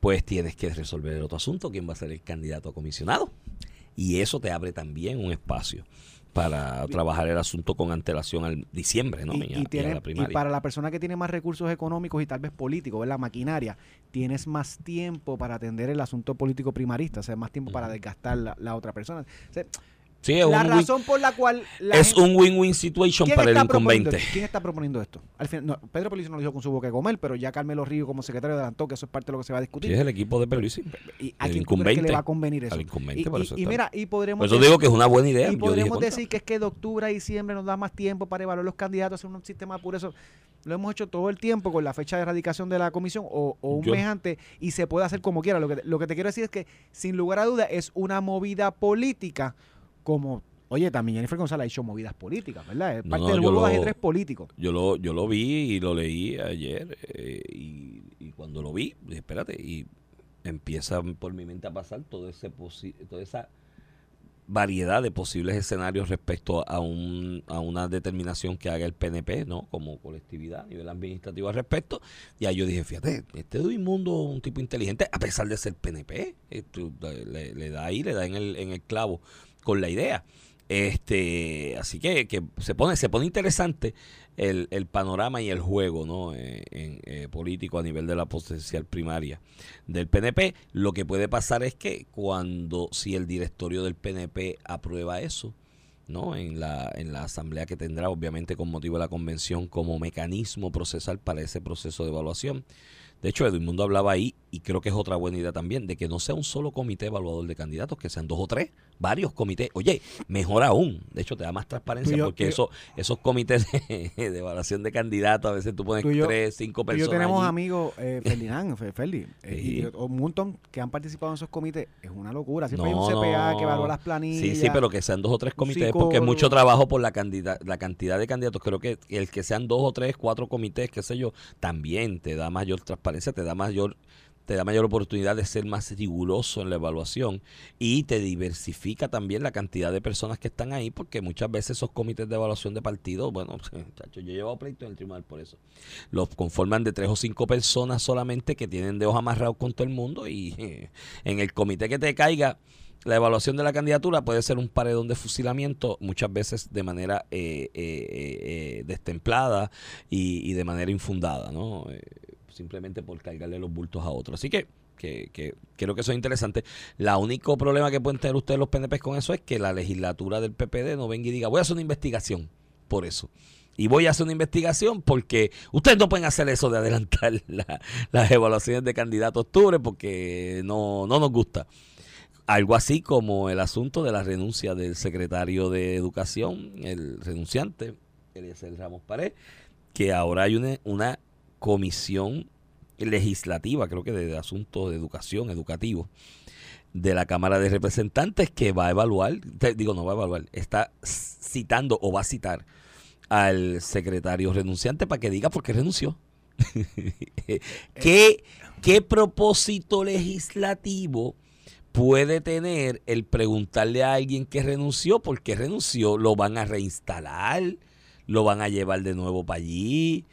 pues tienes que resolver el otro asunto, quién va a ser el candidato a comisionado. Y eso te abre también un espacio para trabajar el asunto con antelación al diciembre, ¿no? y, tiene- la y para la persona que tiene más recursos económicos y tal vez políticos, la maquinaria, tienes más tiempo para atender el asunto político primarista, o sea, más tiempo para desgastar la, la otra persona. O sea, Sí, es la un win- razón por la cual la es gente- un win-win situation ¿Quién para el incumbente. ¿Quién está proponiendo esto? Al final, no, Pedro Pelizo no lo dijo con su boca de comer, pero ya Carmelo Río como secretario adelantó que eso es parte de lo que se va a Sí, discutir. es el equipo de Pierluisi. ¿Y a quién que le va a convenir eso? Al incumbente, y, por y- eso y está- mira, y podremos Por eso decir- digo que es una buena idea. y Yo podremos decir que es que de octubre a diciembre nos da más tiempo para evaluar los candidatos, hacer un sistema por eso. Lo hemos hecho todo el tiempo con la fecha de erradicación de la comisión o, o un Yo- mes antes y se puede hacer como quiera. Lo que, lo que te quiero decir es que, sin lugar a duda, es una movida política como... Oye, también Jennifer González ha hecho movidas políticas, ¿verdad? Es No, parte no, del juego de ajedrez político. Yo lo, yo lo vi y lo leí ayer eh, y, y cuando lo vi, espérate, y empieza por mi mente a pasar todo ese posi- toda esa variedad de posibles escenarios respecto a, un, a una determinación que haga el PNP, ¿no? Como colectividad a nivel administrativo al respecto. Y ahí yo dije, fíjate, este Mundo un tipo inteligente, a pesar de ser PNP, le, le da ahí, le da en el, en el clavo con la idea. Este, así que, que se pone, se pone interesante el, el panorama y el juego ¿no? Eh, en, eh, político a nivel de la potencial primaria del PNP. Lo que puede pasar es que cuando, si el directorio del PNP aprueba eso, ¿no? En la, en la asamblea que tendrá, obviamente, con motivo de la convención, como mecanismo procesal para ese proceso de evaluación. De hecho, Edwin Mundo hablaba ahí, y creo que es otra buena idea también, de que no sea un solo comité evaluador de candidatos, que sean dos o tres, varios comités. Oye, mejor aún. De hecho, te da más transparencia, yo- porque tú y- eso, esos comités de, de evaluación de candidatos, a veces tú pones Tú yo- tres, cinco personas. yo tenemos allí. amigos, eh, Ferdinand, Fe- Ferdi, eh, y- Sí. y un montón que han participado en esos comités. Es una locura. Siempre No, hay un CPA no. que evalúa las planillas. Sí, sí, pero que sean dos o tres comités, porque es mucho trabajo por la, candida- la cantidad de candidatos. Creo que el que sean dos o tres, cuatro comités, qué sé yo, también te da mayor transparencia, te da mayor te da mayor oportunidad de ser más riguroso en la evaluación y te diversifica también la cantidad de personas que están ahí, porque muchas veces esos comités de evaluación de partido, bueno, yo he llevado pleito en el tribunal por eso, los conforman de tres o cinco personas solamente que tienen dedos amarrados con todo el mundo y en el comité que te caiga la evaluación de la candidatura puede ser un paredón de fusilamiento, muchas veces de manera eh, eh, eh, eh, destemplada y de manera infundada, ¿no? Simplemente por cargarle los bultos a otros. Así que, que, creo que eso es interesante. La único problema que pueden tener ustedes los PNP con eso es que la legislatura del PPD no venga y diga, voy a hacer una investigación por eso. Y voy a hacer una investigación porque ustedes no pueden hacer eso de adelantar la- las evaluaciones de candidato a octubre porque no, no nos gusta algo así como el asunto de la renuncia del secretario de Educación, el renunciante, Eliezer Ramos Pared, que ahora hay una comisión legislativa, creo que de, asuntos de educación, educativo, de la Cámara de Representantes que va a evaluar, digo, no va a evaluar, está citando o va a citar al secretario renunciante para que diga por qué renunció. ¿Qué, ¿Qué propósito legislativo puede tener el preguntarle a alguien que renunció por qué renunció? ¿Lo van a reinstalar? ¿Lo van a llevar de nuevo para allí?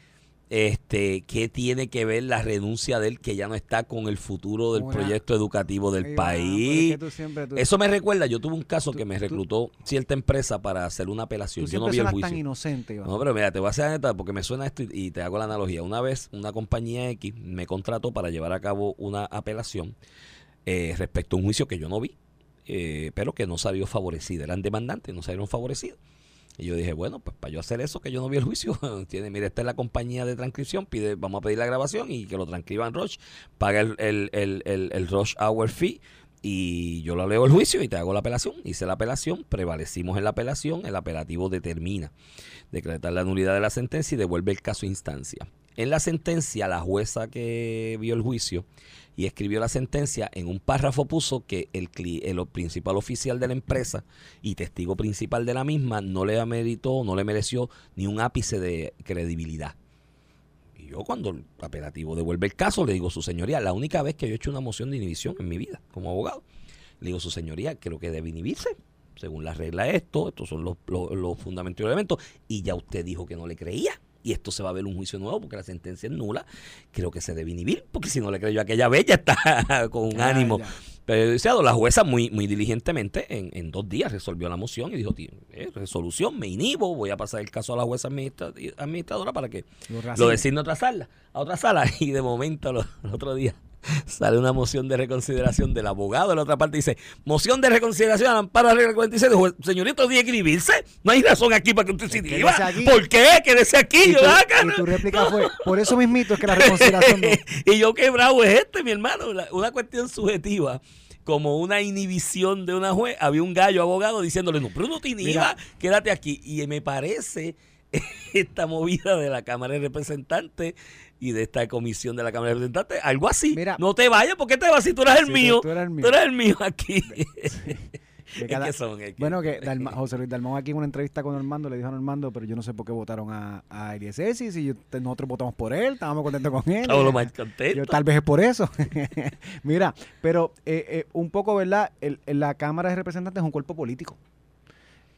Este, ¿Qué tiene que ver la renuncia de él que ya no está con el futuro del proyecto educativo del Ay, es país? que tú siempre- tú- Eso me recuerda, yo tuve un caso Tú- que me reclutó cierta empresa para hacer una apelación. Yo no vi el juicio. tan inocente, Iván. No, pero mira, te voy a hacer neta porque me suena esto y, y te hago la analogía. Una vez una compañía X me contrató para llevar a cabo una apelación eh, respecto a un juicio que yo no vi, eh, pero que no salió favorecido. Eran demandantes, no salieron favorecidos. Y yo dije, bueno, pues para yo hacer eso, que yo no vi el juicio, tiene, mire, esta es la compañía de transcripción, pide, vamos a pedir la grabación y que lo transcriban Roche, paga el, el, el, el, el Rush Hour Fee y yo lo leo el juicio y te hago la apelación. Hice la apelación, prevalecimos en la apelación, el apelativo determina decretar la nulidad de la sentencia y devuelve el caso a instancia. En la sentencia, la jueza que vio el juicio y escribió la sentencia, en un párrafo puso que el, el principal oficial de la empresa y testigo principal de la misma no le ameritó, no le mereció ni un ápice de credibilidad. Y yo cuando el apelativo devuelve el caso, le digo, su señoría, la única vez que yo he hecho una moción de inhibición en mi vida como abogado, le digo, su señoría, creo que debe inhibirse. Según la regla esto, estos son los, los, los fundamentos y elementos. Y ya usted dijo que no le creía. Y esto se va a ver un juicio nuevo porque la sentencia es nula. Creo que se debe inhibir, porque si no le creyó a aquella ya está con un Ah, ánimo ya. prejudiciado. La jueza muy, muy diligentemente en, en dos días resolvió la moción y dijo, "Tío, eh, resolución, me inhibo, voy a pasar el caso a la jueza administra- administradora para que Lo lo designe a otra sala, a otra sala. Y de momento, lo- el otro día, sale una moción de reconsideración del abogado de la otra parte. Dice, moción de reconsideración al amparo la regla 46. Dijo, señorito, tiene que inhibirse. No hay razón aquí para que usted se inhiba. ¿Por qué? Quédese aquí. Y Yo, tu, "Ah, y cara". tu réplica fue, por eso mismito es que la reconsideración no. y yo qué bravo es este, mi hermano. Una cuestión subjetiva, como una inhibición de una juez. Había un gallo abogado diciéndole, no, pero no te inhiba, Mira. quédate aquí. Y me parece esta movida de la Cámara de Representantes y de esta comisión de la Cámara de Representantes, algo así. Mira. no te vayas, ¿por qué te vas si tú eres el Sí, mío? tú eres el mío. Tú eres el mío aquí. Cada- que son, que- Bueno, que Dalma- José Luis Dalmón aquí en una entrevista con Normando le dijo a Normando, pero yo no sé por qué votaron a, a Eliezer, si, si yo- nosotros votamos por él, estábamos contentos con él. Estamos lo más Yo, contentos. tal vez es por eso. Mira, pero eh, eh, un poco, ¿verdad? El- la Cámara de Representantes es un cuerpo político.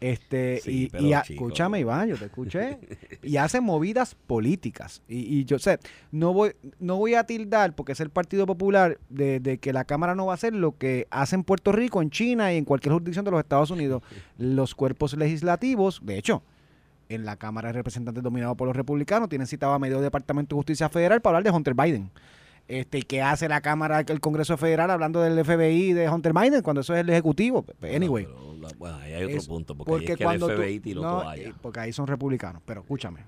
Este, Sí, y, y a- escúchame, Iván, yo te escuché. y hace movidas políticas. Y, y yo sé, no voy, no voy a tildar, porque es el Partido Popular, de, de que la Cámara no va a hacer lo que hace en Puerto Rico, en China y en cualquier jurisdicción de los Estados Unidos. Los cuerpos legislativos, de hecho, en la Cámara de Representantes dominado por los republicanos, tienen citado a medio Departamento de Justicia Federal para hablar de Hunter Biden. Este, ¿Qué hace la Cámara, el Congreso Federal hablando del FBI de Hunter Biden cuando eso es el Ejecutivo? Anyway. No, pero la- bueno, ahí hay otro punto, porque, ahí es que el FBI tiró no, toalla. eh, porque ahí son republicanos, pero escúchame.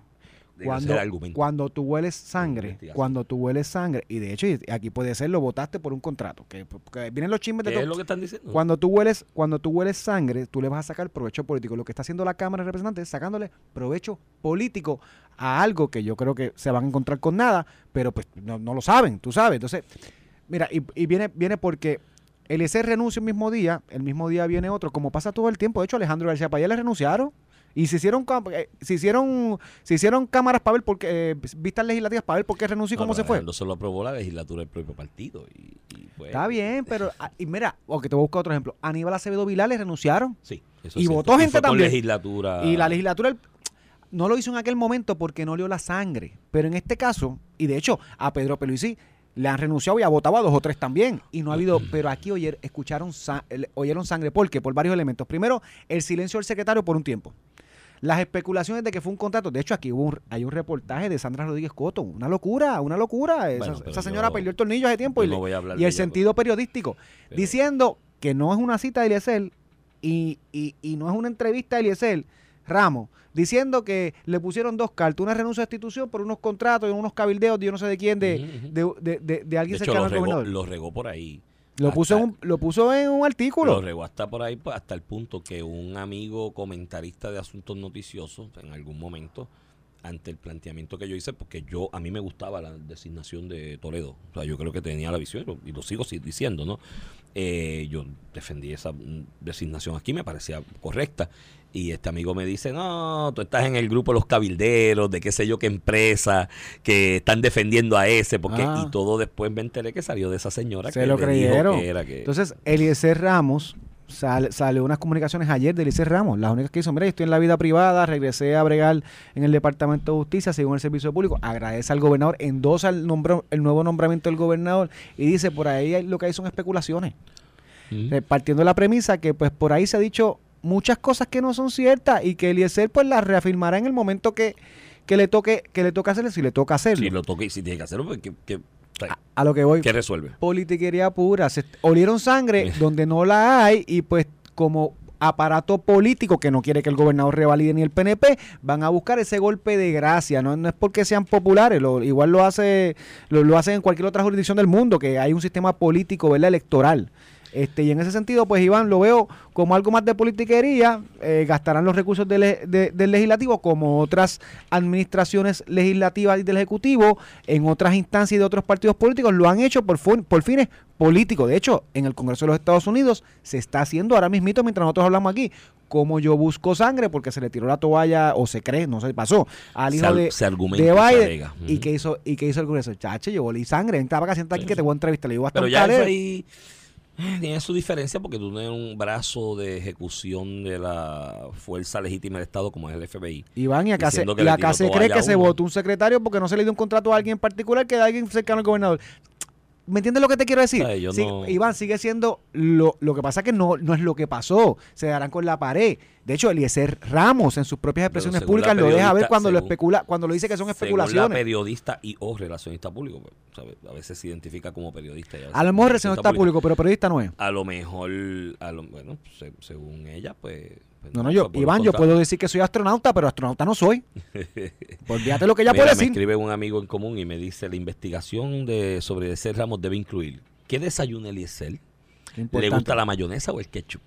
Cuando, cuando tú hueles sangre, cuando tú hueles sangre, y de hecho aquí puede ser, lo votaste por un contrato, que, vienen los chismes de ¿Qué todo. es lo que están diciendo? Cuando tú hueles, cuando tú hueles sangre, tú le vas a sacar provecho político. Lo que está haciendo la Cámara de Representantes es sacándole provecho político a algo que yo creo que se van a encontrar con nada, pero pues no, no lo saben, tú sabes. Entonces, mira, y, y viene, viene porque Eliezer renuncia el mismo día, el mismo día viene otro, como pasa todo el tiempo. De hecho, Alejandro García Payá le renunciaron. Y se hicieron, eh, se hicieron, se hicieron cámaras para ver por qué, eh, vistas legislativas para ver por qué renunció y No, cómo se fue. Alejandro se lo aprobó la legislatura del propio partido. Y, y fue- Está bien, pero, ah, y mira, o que te voy a buscar otro ejemplo. Aníbal Acevedo Vilá le renunciaron. Sí, eso Y es votó gente con también. legislatura. Y la legislatura no lo hizo en aquel momento porque no olió la sangre. Pero en este caso, y de hecho, a Pedro Peluisi le han renunciado y ha votado a dos o tres también. Y no ha habido, pero aquí oyer, escucharon, oyeron sangre. ¿Por qué? Por varios elementos. Primero, el silencio del secretario por un tiempo. Las especulaciones de que fue un contrato. De hecho, aquí hubo un- hay un reportaje de Sandra Rodríguez Coto. Una locura, una locura. Esa, Bueno, pero esa señora yo- perdió el tornillo hace tiempo. Y, no le- el ella, sentido periodístico. pero- Diciendo que no es una cita de Eliezer y, y, y no es una entrevista de Eliezer Ramos, diciendo que le pusieron dos cartas, una renuncia a institución por unos contratos y unos cabildeos de yo no sé de quién, de, de, de, de- de alguien De cercano al regó, gobernador. lo regó por ahí. Lo puso, en un, lo puso en un artículo. Lo regó hasta por ahí, pues, hasta el punto que un amigo comentarista de asuntos noticiosos, en algún momento, ante el planteamiento que yo hice, porque yo a mí me gustaba la designación de Toledo. O sea, yo creo que tenía la visión, y lo- sigo si- diciendo, ¿no? Eh, yo defendí esa mm, designación aquí, me parecía correcta. Y este amigo me dice, no, tú estás en el grupo de los cabilderos, de qué sé yo qué empresa, que están defendiendo a ese, porque Ah. y todo después me enteré que salió de esa señora Se que lo creyeron. que era que... Entonces, Eliezer Ramos, sale, salió unas comunicaciones ayer de Eliezer Ramos, las únicas que hizo, mira, yo estoy en la vida privada, regresé a bregar en el Departamento de Justicia, según el Servicio Público, agradece al gobernador, endosa el, nombro- el nuevo nombramiento del gobernador y dice, por ahí lo que hay son especulaciones. Eh, partiendo de la premisa que pues por ahí se ha dicho muchas cosas que no son ciertas y que Eliezer pues las reafirmará en el momento que, que le toque que le toque hacerlo si le toca hacerlo. Si lo toque si tiene que hacerlo, pues, ¿qué, qué- a, a lo que voy. Qué resuelve? politiquería pura. Se olieron sangre donde no la hay y pues como aparato político que no quiere que el gobernador revalide ni el PNP van a buscar ese golpe de gracia. No, no es porque sean populares lo- igual lo hace lo, lo hacen en cualquier otra jurisdicción del mundo que hay un sistema político ¿verdad? electoral Este, y en ese sentido, pues Iván, lo veo como algo más de politiquería, eh, gastarán los recursos del, le- de- del legislativo como otras administraciones legislativas y del ejecutivo en otras instancias y de otros partidos políticos lo han hecho por, por fines políticos. De hecho, en el Congreso de los Estados Unidos se está haciendo ahora mismito mientras nosotros hablamos aquí, como yo busco sangre porque se le tiró la toalla o se cree, no se pasó, al hijo de, se argumenta de se Biden. ¿Y qué hizo, y qué hizo el Congreso? Chacho, yo volí sangre, para acá, sienta aquí que te voy a entrevistar. Le digo hasta Pero un ya eso calero. ahí tiene su diferencia porque tú tienes un brazo de ejecución de la fuerza legítima del Estado como es el FBI. Iván, y acá, se, y acá se cree que se votó un secretario porque no se le dio un contrato a alguien en particular que de alguien cercano al gobernador. ¿Me entiendes lo que te quiero decir? Ay, yo Sí, no- Iván, sigue siendo lo, lo que pasa que no, no es lo que pasó. Se darán con la pared. De hecho, Eliezer Ramos en sus propias expresiones según públicas lo deja ver cuando lo según- especula, cuando lo dice que son Según la especulaciones. periodista y o relacionista público. pues, ¿sabe? A veces se identifica como periodista. y veces A lo mejor relacionista público, pero periodista no es. A lo mejor, a lo, bueno, se- según ella, pues... pues No, no, yo, Iván, yo puedo decir que soy astronauta, pero astronauta no soy. Olvídate lo que ella Mira, puede me decir. escribe un amigo en común y me dice, la investigación de sobre Eliezer Ramos debe incluir, ¿qué desayuna Eliezer? Qué ¿Le gusta la mayonesa o el ketchup?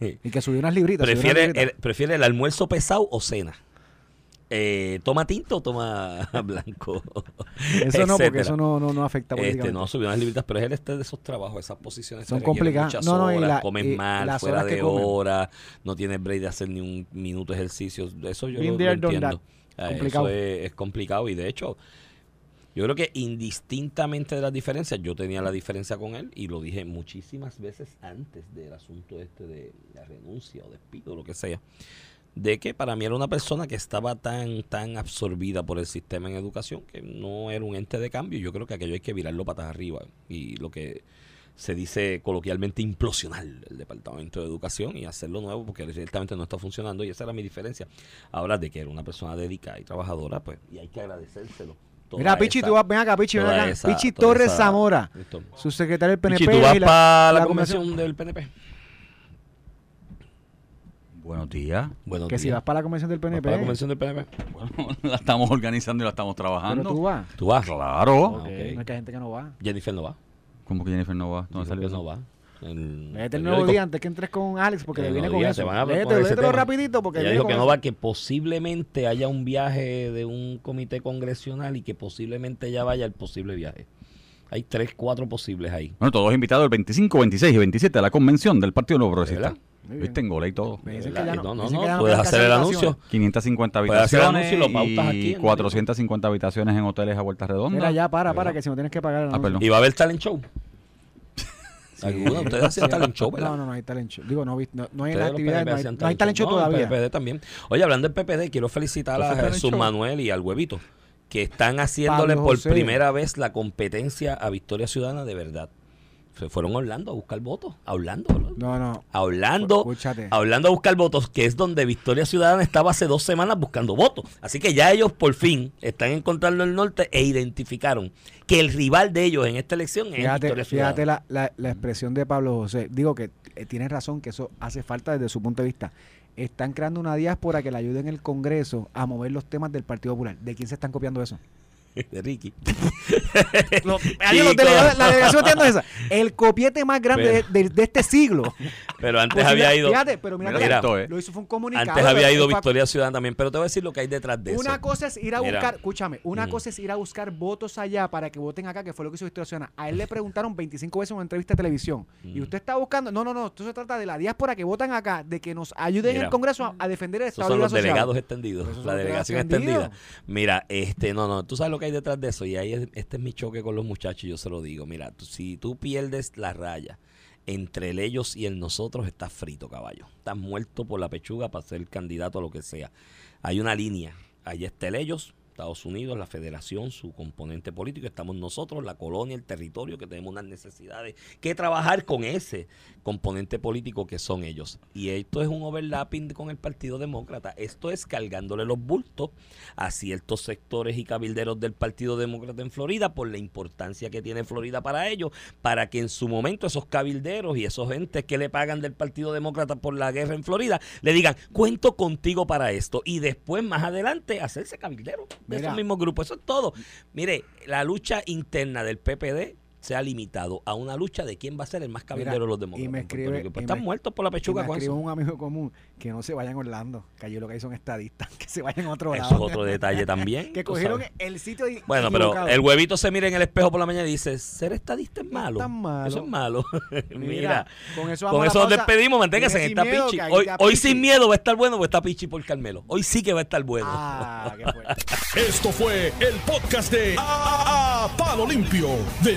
Y que subió unas libritas. unas ¿Prefiere libritas. el, ¿Prefiere el almuerzo pesado o cena? Eh, ¿Toma tinto o toma blanco? Eso no, porque eso no, no, no afecta Este, no, subió unas libritas, pero es el este de esos trabajos, esas posiciones Son complicadas. muchas No, no, y horas, la- comes y mal, las fuera de hora, no tienes break de hacer ni un minuto de ejercicio. Eso yo lo, there, entiendo. Eh, Complicado. Eso es, es complicado y de hecho, yo creo que indistintamente de las diferencias, yo tenía la diferencia con él y lo dije muchísimas veces antes del asunto este de la renuncia o despido, lo que sea de que para mí era una persona que estaba tan tan absorbida por el sistema en educación que no era un ente de cambio. Yo creo que aquello hay que virarlo patas arriba y lo que se dice coloquialmente implosionar el departamento de educación y hacerlo nuevo porque ciertamente no está funcionando y esa era mi diferencia. Ahora de que era una persona dedicada y trabajadora, pues y hay que agradecérselo. Toda Mira, Pichi, esa- tú vas, ven acá, Pichi, ven acá. esa- Pichi Torres esa- Zamora, Listo. su secretario del PNP. Pichi, tú vas para la, la convención del PNP. Buenos días. Bueno, Que si vas para la convención del PNP. para la convención del PNP. Bueno, la estamos organizando y la estamos pero trabajando. tú vas. Tú vas. Claro. Ok, ok. No es que hay gente que no va. Jennifer no va. ¿Cómo que Jennifer no va? ¿Dónde salió Jennifer eso? no va. El Léete el periódico. nuevo día antes que entres con Alex porque El le viene con día, eso. léetelo rapidito porque Ella dijo que no va, que posiblemente haya un viaje de un comité congresional y que posiblemente ella vaya al posible viaje. Hay tres, cuatro posibles ahí. Bueno, todos invitados el 25, 26 y 27 a la convención del Partido Nuevo Progresista. Viste, en gola y todo. Me dicen ¿Verdad? que ya no, no, no, puedes hacer el anuncio. 550 Puedes hacer el habitaciones anuncio y aquí y en- 450 habitaciones en hoteles a vuelta redonda. Mira, ya, para, para, ¿Verdad? que si no tienes que pagar el Ah, anuncio. Y va a haber talent show. De ustedes hacían talent show, ¿verdad? No, no, no hay talent show. Digo, no, no, no hay PNP no hay, hacían no hay talent show el todavía. PPD también. Oye, hablando del PPD, quiero felicitar ¿Entonces a Jesús? Manuel y al Huevito, que están haciéndole Pablo por José. primera vez la competencia a Victoria Ciudadana de verdad. Se fueron a Orlando a buscar votos. A Orlando, ¿no? No, no. A Orlando, Escúchate. a Orlando a buscar votos, que es donde Victoria Ciudadana estaba hace dos semanas buscando votos. Así que ya ellos por fin están encontrando el norte e identificaron que el rival de ellos en esta elección es Fíjate, Victoria Ciudadana. fíjate la, la, la expresión de Pablo José. Digo que eh, tienes razón que eso hace falta desde su punto de vista. Están creando una diáspora que le ayude en el Congreso a mover los temas del Partido Popular. ¿De quién se están copiando eso? De Ricky. Los, los la delegación esa. El copiete más grande de, de- de este siglo. Pero antes Pues había mira, ido. Fíjate, pero mira, Mira, mira, eh. lo hizo fue un comunicado. Antes había ido Victoria Ciudadana también, pero te voy a decir lo que hay detrás de Una eso. cosa es ir a Mira. buscar, escúchame, una Mm. cosa es ir a buscar votos allá para que voten acá, que fue lo que hizo Victoria Ciudadana. A él le preguntaron 25 veces en una entrevista de televisión. Y usted está buscando, no, no, no, esto se trata de la diáspora que votan acá, de que nos ayuden en Mira. el Congreso a, a defender el Esos Estado son Libre los Asociado. delegados extendidos, son la los delegación extendida. Mira, este, no, no, tú sabes lo que hay detrás de eso y ahí es- este es mi choque con los muchachos, yo se lo digo. Mira, tú- si tú pierdes la raya entre el ellos y el nosotros, estás frito, caballo. Estás muerto por la pechuga para ser candidato a lo que sea. Hay una línea, ahí está el ellos, Estados Unidos, la federación, su componente político, estamos nosotros, la colonia, el territorio, que tenemos unas necesidades que trabajar con ese componente político que son ellos. Y esto es un overlapping con el Partido Demócrata. Esto es cargándole los bultos a ciertos sectores y cabilderos del Partido Demócrata en Florida por la importancia que tiene Florida para ellos, para que en su momento esos cabilderos y esos entes que le pagan del Partido Demócrata por la guerra en Florida le digan, cuento contigo para esto. Y después, más adelante, hacerse cabildero de Mira. esos mismos grupos. Eso es todo. Mire, la lucha interna del PPD sea limitado a una lucha de quién va a ser el más cabildero de los demócratas. y me escribe. Pues y están me- muertos por la y pechuga me con escribe eso. un amigo común que no se vayan a Orlando, que allí lo que hay son estadistas, que se vayan a otro Eso lado. es otro detalle también. que cogieron sabes. el sitio di- Bueno, pero el huevito se mira en el espejo por la mañana y dice, ser estadista es No es malo. tan malo. Eso es malo. Mira, con eso, con eso nos despedimos, manténgase en esta pichi. Hoy, hoy sin miedo va a estar bueno porque está pichi por Carmelo. Hoy sí que va a estar bueno. Ah, qué fuerte. Esto fue el podcast de A, Palo Limpio de